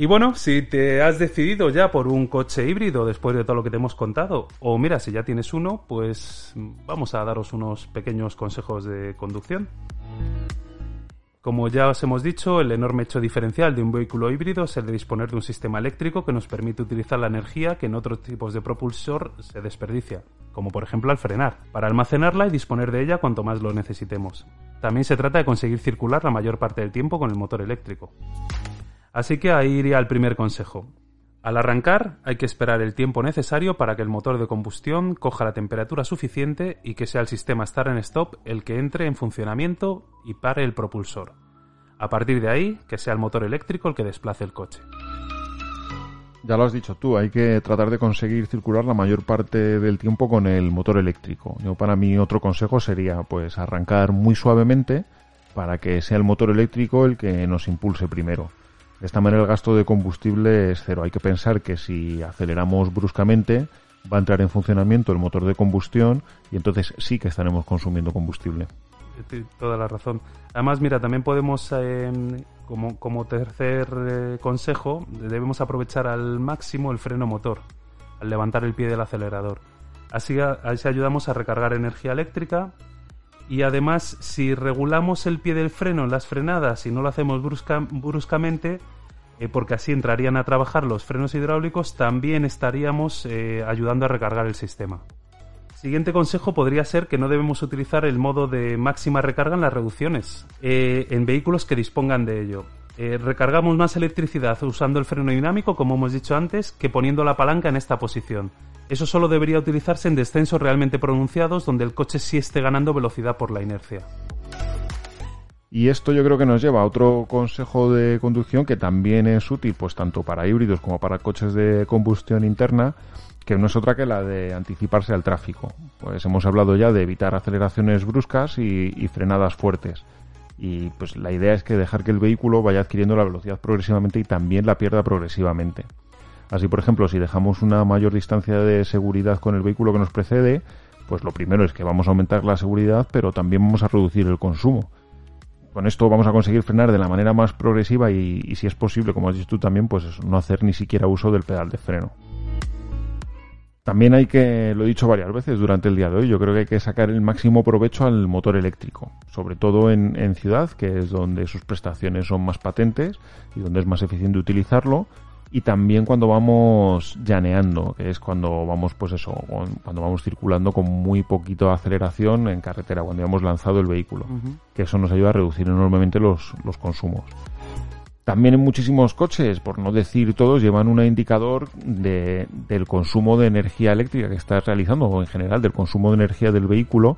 Y bueno, si te has decidido ya por un coche híbrido después de todo lo que te hemos contado, o mira, si ya tienes uno, pues vamos a daros unos pequeños consejos de conducción. Como ya os hemos dicho, el enorme hecho diferencial de un vehículo híbrido es el de disponer de un sistema eléctrico que nos permite utilizar la energía que en otros tipos de propulsor se desperdicia, como por ejemplo al frenar, para almacenarla y disponer de ella cuanto más lo necesitemos. También se trata de conseguir circular la mayor parte del tiempo con el motor eléctrico. Así que ahí iría el primer consejo. Al arrancar hay que esperar el tiempo necesario para que el motor de combustión coja la temperatura suficiente y que sea el sistema Start and Stop el que entre en funcionamiento y pare el propulsor. A partir de ahí, que sea el motor eléctrico el que desplace el coche. Ya lo has dicho tú, hay que tratar de conseguir circular la mayor parte del tiempo con el motor eléctrico. Yo para mí otro consejo sería pues arrancar muy suavemente para que sea el motor eléctrico el que nos impulse primero. De esta manera el gasto de combustible es cero. Hay que pensar que si aceleramos bruscamente va a entrar en funcionamiento el motor de combustión y entonces sí que estaremos consumiendo combustible. Toda la razón. Además, mira, también podemos, eh, como, como, tercer eh, consejo, debemos aprovechar al máximo el freno motor al levantar el pie del acelerador. Así, así ayudamos a recargar energía eléctrica y además, si regulamos el pie del freno en las frenadas y no lo hacemos bruscamente, eh, porque así entrarían a trabajar los frenos hidráulicos, también estaríamos eh, ayudando a recargar el sistema. Siguiente consejo podría ser que no debemos utilizar el modo de máxima recarga en las reducciones, eh, en vehículos que dispongan de ello. recargamos más electricidad usando el freno dinámico, como hemos dicho antes, que poniendo la palanca en esta posición. Eso solo debería utilizarse en descensos realmente pronunciados donde el coche sí esté ganando velocidad por la inercia. Y esto yo creo que nos lleva a otro consejo de conducción que también es útil pues tanto para híbridos como para coches de combustión interna, que no es otra que la de anticiparse al tráfico. Pues hemos hablado ya de evitar aceleraciones bruscas y, y frenadas fuertes. Y pues la idea es que dejar que el vehículo vaya adquiriendo la velocidad progresivamente y también la pierda progresivamente. Así, por ejemplo, si dejamos una mayor distancia de seguridad con el vehículo que nos precede, pues lo primero es que vamos a aumentar la seguridad, pero también vamos a reducir el consumo. Con esto vamos a conseguir frenar de la manera más progresiva y, si es posible, como has dicho tú también, pues no hacer ni siquiera uso del pedal de freno. También hay que, lo he dicho varias veces durante el día de hoy, yo creo que hay que sacar el máximo provecho al motor eléctrico, sobre todo en, en ciudad, que es donde sus prestaciones son más patentes y donde es más eficiente utilizarlo, y también cuando vamos llaneando, que es cuando vamos, pues eso, cuando vamos circulando con muy poquito de aceleración en carretera, cuando ya hemos lanzado el vehículo, que eso nos ayuda a reducir enormemente los, los consumos. También en muchísimos coches, por no decir todos, llevan un indicador de, del consumo de energía eléctrica que estás realizando, o en general del consumo de energía del vehículo,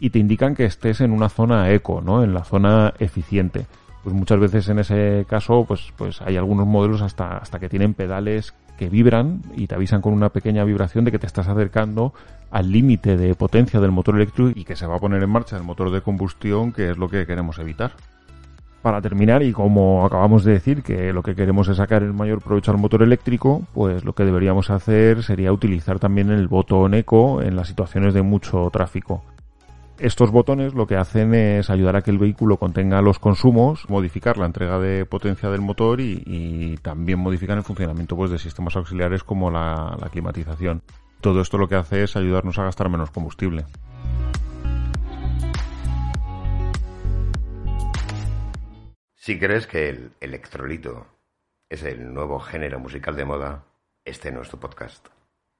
y te indican que estés en una zona eco, ¿no? En la zona eficiente pues muchas veces en ese caso pues pues hay algunos modelos hasta hasta que tienen pedales que vibran y te avisan con una pequeña vibración de que te estás acercando al límite de potencia del motor eléctrico y que se va a poner en marcha el motor de combustión, que es lo que queremos evitar. Para terminar, y como acabamos de decir que lo que queremos es sacar el mayor provecho al motor eléctrico, pues lo que deberíamos hacer sería utilizar también el botón eco en las situaciones de mucho tráfico. Estos botones lo que hacen es ayudar a que el vehículo contenga los consumos, modificar la entrega de potencia del motor y, también modificar el funcionamiento pues, de sistemas auxiliares como la, climatización. Todo esto lo que hace es ayudarnos a gastar menos combustible. Si crees que el electrolito es el nuevo género musical de moda, este no es tu podcast.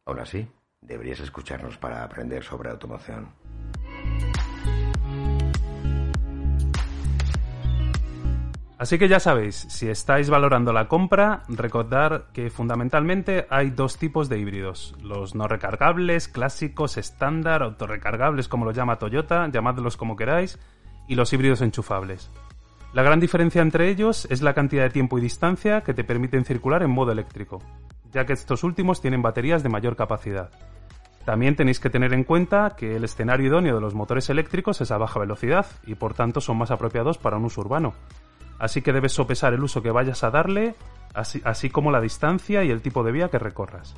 Aún así, deberías escucharnos para aprender sobre automoción. Así que ya sabéis, si estáis valorando la compra, recordad que fundamentalmente hay dos tipos de híbridos. Los no recargables, clásicos, estándar, autorrecargables como lo llama Toyota, llamadlos como queráis, y los híbridos enchufables. La gran diferencia entre ellos es la cantidad de tiempo y distancia que te permiten circular en modo eléctrico, ya que estos últimos tienen baterías de mayor capacidad. También tenéis que tener en cuenta que el escenario idóneo de los motores eléctricos es a baja velocidad y por tanto son más apropiados para un uso urbano. Así que debes sopesar el uso que vayas a darle, así, así como la distancia y el tipo de vía que recorras.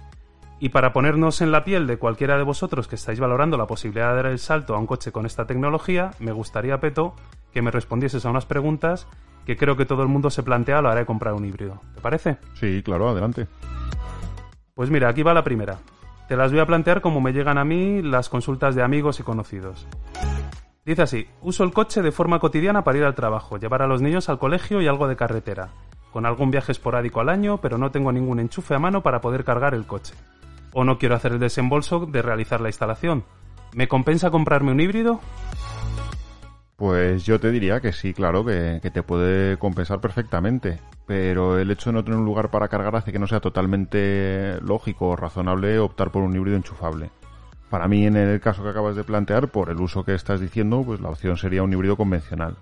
Y para ponernos en la piel de cualquiera de vosotros que estáis valorando la posibilidad de dar el salto a un coche con esta tecnología, me gustaría, Peto, que me respondieses a unas preguntas que creo que todo el mundo se plantea a la hora de comprar un híbrido. ¿Te parece? Sí, claro, adelante. Pues mira, aquí va la primera. Te las voy a plantear como me llegan a mí las consultas de amigos y conocidos. Dice así, uso el coche de forma cotidiana para ir al trabajo, llevar a los niños al colegio y algo de carretera, con algún viaje esporádico al año, pero no tengo ningún enchufe a mano para poder cargar el coche o no quiero hacer el desembolso de realizar la instalación. ¿Me compensa comprarme un híbrido? Pues yo te diría que sí, claro, que, te puede compensar perfectamente. Pero el hecho de no tener un lugar para cargar hace que no sea totalmente lógico o razonable optar por un híbrido enchufable. Para mí, en el caso que acabas de plantear, por el uso que estás diciendo, pues la opción sería un híbrido convencional.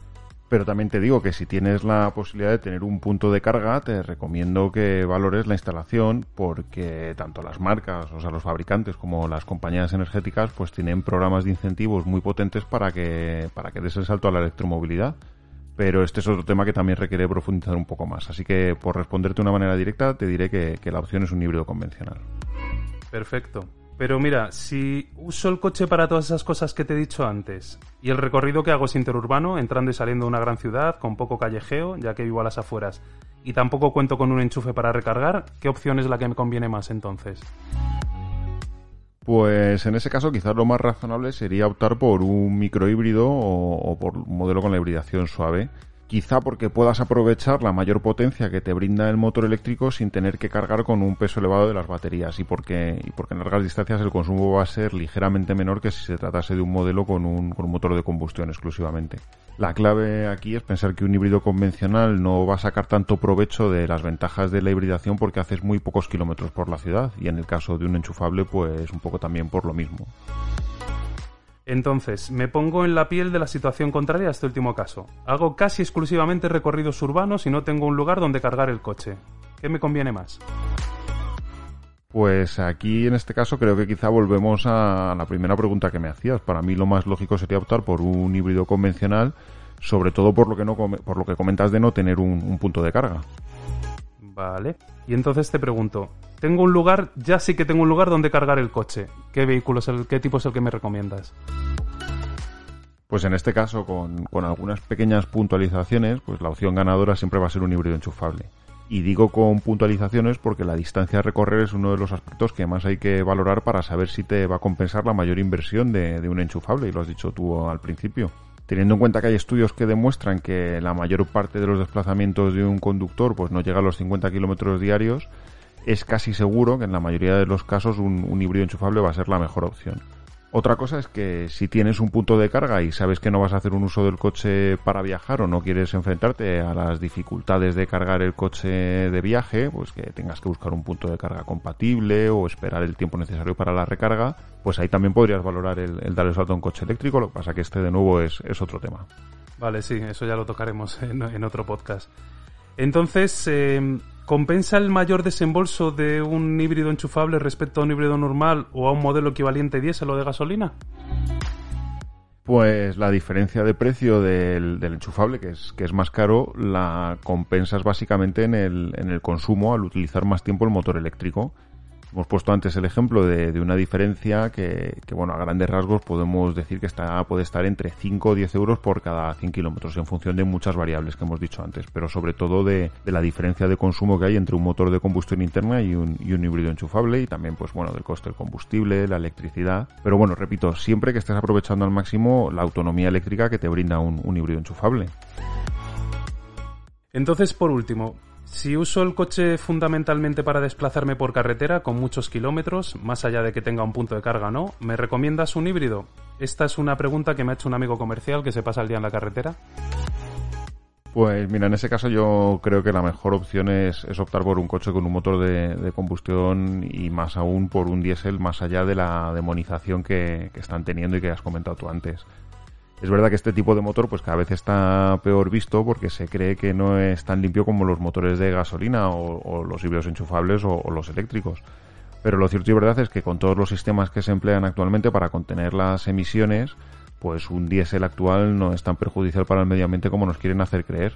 Pero también te digo que si tienes la posibilidad de tener un punto de carga, te recomiendo que valores la instalación porque tanto las marcas, o sea, los fabricantes como las compañías energéticas, pues tienen programas de incentivos muy potentes para que, para que des el salto a la electromovilidad. Pero este es otro tema que también requiere profundizar un poco más. Así que, por responderte de una manera directa, te diré que, que la opción es un híbrido convencional. Perfecto. Pero mira, si uso el coche para todas esas cosas que te he dicho antes, y el recorrido que hago es interurbano, entrando y saliendo de una gran ciudad, con poco callejeo, ya que vivo a las afueras, y tampoco cuento con un enchufe para recargar, ¿qué opción es la que me conviene más entonces? Pues en ese caso quizás lo más razonable sería optar por un microhíbrido o, o por un modelo con la hibridación suave, quizá porque puedas aprovechar la mayor potencia que te brinda el motor eléctrico sin tener que cargar con un peso elevado de las baterías y porque, y porque en largas distancias el consumo va a ser ligeramente menor que si se tratase de un modelo con un, con un motor de combustión exclusivamente. La clave aquí es pensar que un híbrido convencional no va a sacar tanto provecho de las ventajas de la hibridación porque haces muy pocos kilómetros por la ciudad y en el caso de un enchufable pues un poco también por lo mismo. Entonces, me pongo en la piel de la situación contraria a este último caso. Hago casi exclusivamente recorridos urbanos y no tengo un lugar donde cargar el coche. ¿Qué me conviene más? Pues aquí en este caso creo que quizá volvemos a la primera pregunta que me hacías. Para mí lo más lógico sería optar por un híbrido convencional, sobre todo por lo que no por lo que comentas de no tener un punto de carga. Vale. Y entonces te pregunto, tengo un lugar, ya sí que tengo un lugar donde cargar el coche. ¿Qué vehículo qué tipo es el que me recomiendas? Pues en este caso, con, con algunas pequeñas puntualizaciones, pues la opción ganadora siempre va a ser un híbrido enchufable. Y digo con puntualizaciones porque la distancia a recorrer es uno de los aspectos que más hay que valorar para saber si te va a compensar la mayor inversión de, de un enchufable, y lo has dicho tú al principio. Teniendo en cuenta que hay estudios que demuestran que la mayor parte de los desplazamientos de un conductor pues no llega a los 50 kilómetros diarios, es casi seguro que en la mayoría de los casos un, híbrido enchufable va a ser la mejor opción. Otra cosa es que si tienes un punto de carga y sabes que no vas a hacer un uso del coche para viajar o no quieres enfrentarte a las dificultades de cargar el coche de viaje, pues que tengas que buscar un punto de carga compatible o esperar el tiempo necesario para la recarga, pues ahí también podrías valorar el, dar el salto a un coche eléctrico, lo que pasa que este de nuevo es, otro tema. Vale, sí, eso ya lo tocaremos en, otro podcast. Entonces, eh, ¿Compensa el mayor desembolso de un híbrido enchufable respecto a un híbrido normal o a un modelo equivalente diésel o de gasolina? Pues la diferencia de precio del, enchufable, que es, más caro, la compensas básicamente en el consumo al utilizar más tiempo el motor eléctrico. Hemos puesto antes el ejemplo de, una diferencia que, bueno, a grandes rasgos podemos decir que está, puede estar entre 5 o 10 euros por cada 100 kilómetros, en función de muchas variables que hemos dicho antes, pero sobre todo de, la diferencia de consumo que hay entre un motor de combustión interna y un, híbrido enchufable y también, pues bueno, del coste del combustible, la electricidad. Pero bueno, repito, siempre que estés aprovechando al máximo la autonomía eléctrica que te brinda un híbrido enchufable. Entonces, por último, si uso el coche fundamentalmente para desplazarme por carretera con muchos kilómetros, más allá de que tenga un punto de carga o no, ¿me recomiendas un híbrido? Esta es una pregunta que me ha hecho un amigo comercial que se pasa el día en la carretera. Pues mira, en ese caso yo creo que la mejor opción es, optar por un coche con un motor de, combustión y más aún por un diésel más allá de la demonización que están teniendo y que has comentado tú antes. Es verdad que este tipo de motor pues cada vez está peor visto porque se cree que no es tan limpio como los motores de gasolina o, los híbridos enchufables o, los eléctricos. Pero lo cierto y verdad es que con todos los sistemas que se emplean actualmente para contener las emisiones, pues un diésel actual no es tan perjudicial para el medio ambiente como nos quieren hacer creer.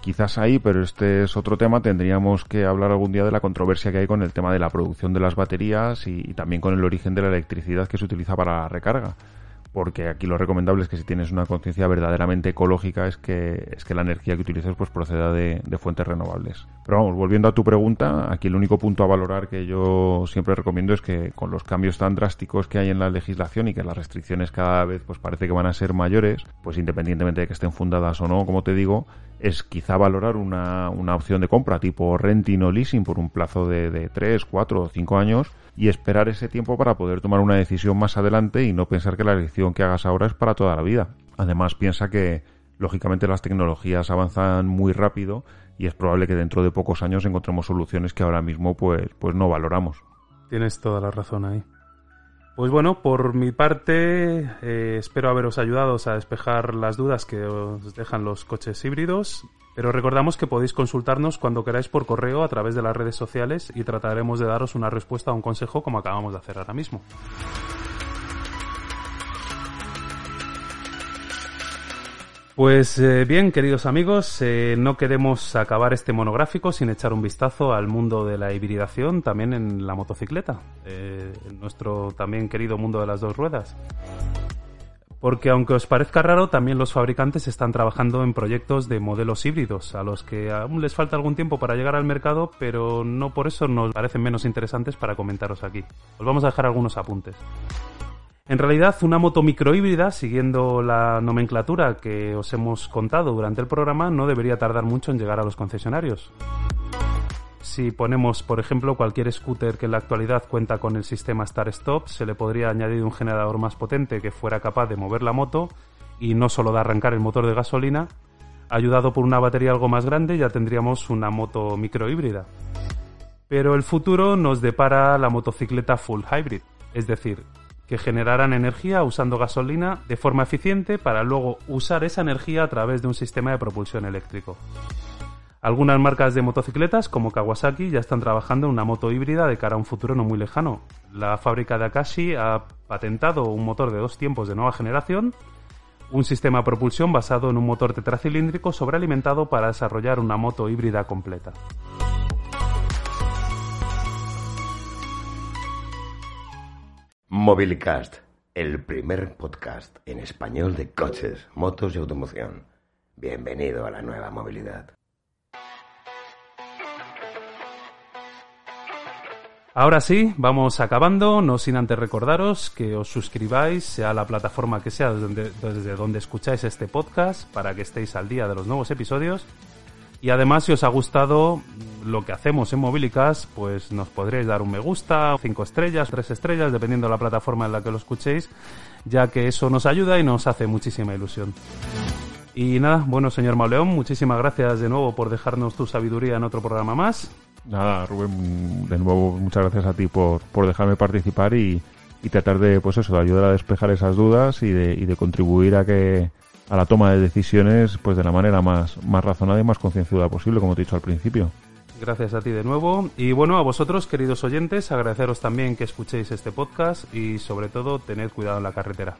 Quizás ahí, pero este es otro tema, tendríamos que hablar algún día de la controversia que hay con el tema de la producción de las baterías y, y también con el origen de la electricidad que se utiliza para la recarga porque aquí lo recomendable es que si tienes una conciencia verdaderamente ecológica es que, es que la energía que utilices pues proceda de, fuentes renovables. Pero vamos, volviendo a tu pregunta, aquí el único punto a valorar que yo siempre recomiendo es que con los cambios tan drásticos que hay en la legislación y que las restricciones cada vez pues parece que van a ser mayores, pues independientemente de que estén fundadas o no, como te digo, es quizá valorar una, una opción de compra tipo renting o leasing por un plazo de, de 3, 4 o 5 años y esperar ese tiempo para poder tomar una decisión más adelante y no pensar que la elección que hagas ahora es para toda la vida. Además, piensa que lógicamente las tecnologías avanzan muy rápido y es probable que dentro de pocos años encontremos soluciones que ahora mismo pues, pues no valoramos. Tienes toda la razón ahí. Pues bueno, por mi parte, eh, espero haberos ayudado a despejar las dudas que os dejan los coches híbridos, pero recordamos que podéis consultarnos cuando queráis por correo a través de las redes sociales y trataremos de daros una respuesta a un consejo como acabamos de hacer ahora mismo. Pues eh, bien, queridos amigos, eh, no queremos acabar este monográfico sin echar un vistazo al mundo de la hibridación también en la motocicleta, eh, nuestro también querido mundo de las dos ruedas. Porque aunque os parezca raro, también los fabricantes están trabajando en proyectos de modelos híbridos, a los que aún les falta algún tiempo para llegar al mercado, pero no por eso nos parecen menos interesantes para comentaros aquí. Os vamos a dejar algunos apuntes. En realidad, una moto microhíbrida, siguiendo la nomenclatura que os hemos contado durante el programa, no debería tardar mucho en llegar a los concesionarios. Si ponemos, por ejemplo, cualquier scooter que en la actualidad cuenta con el sistema Start Stop, se le podría añadir un generador más potente que fuera capaz de mover la moto y no solo de arrancar el motor de gasolina. Ayudado por una batería algo más grande, ya tendríamos una moto microhíbrida. Pero el futuro nos depara la motocicleta full hybrid, es decir, que generarán energía usando gasolina de forma eficiente para luego usar esa energía a través de un sistema de propulsión eléctrico. Algunas marcas de motocicletas, como Kawasaki, ya están trabajando en una moto híbrida de cara a un futuro no muy lejano. La fábrica de Akashi ha patentado un motor de dos tiempos de nueva generación, un sistema de propulsión basado en un motor tetracilíndrico sobrealimentado para desarrollar una moto híbrida completa. Mobilicast, el primer podcast en español de coches, motos y automoción. Bienvenido a la nueva movilidad. Ahora sí, vamos acabando, no sin antes recordaros que os suscribáis, sea la plataforma que sea desde, desde donde escucháis este podcast, para que estéis al día de los nuevos episodios y además, si os ha gustado lo que hacemos en Mobilicast, pues nos podréis dar un me gusta, cinco estrellas, tres estrellas, dependiendo de la plataforma en la que lo escuchéis, ya que eso nos ayuda y nos hace muchísima ilusión. Y nada, bueno, señor Mauleón, muchísimas gracias de nuevo por dejarnos tu sabiduría en otro programa más. Nada, Rubén, de nuevo muchas gracias a ti por, por dejarme participar y, y tratar de, pues eso, de ayudar a despejar esas dudas y de, y de contribuir a que, a la toma de decisiones pues de la manera más, más razonada y más concienzuda posible, como te he dicho al principio. Gracias a ti de nuevo. Y bueno, a vosotros, queridos oyentes, agradeceros también que escuchéis este podcast y sobre todo tened cuidado en la carretera.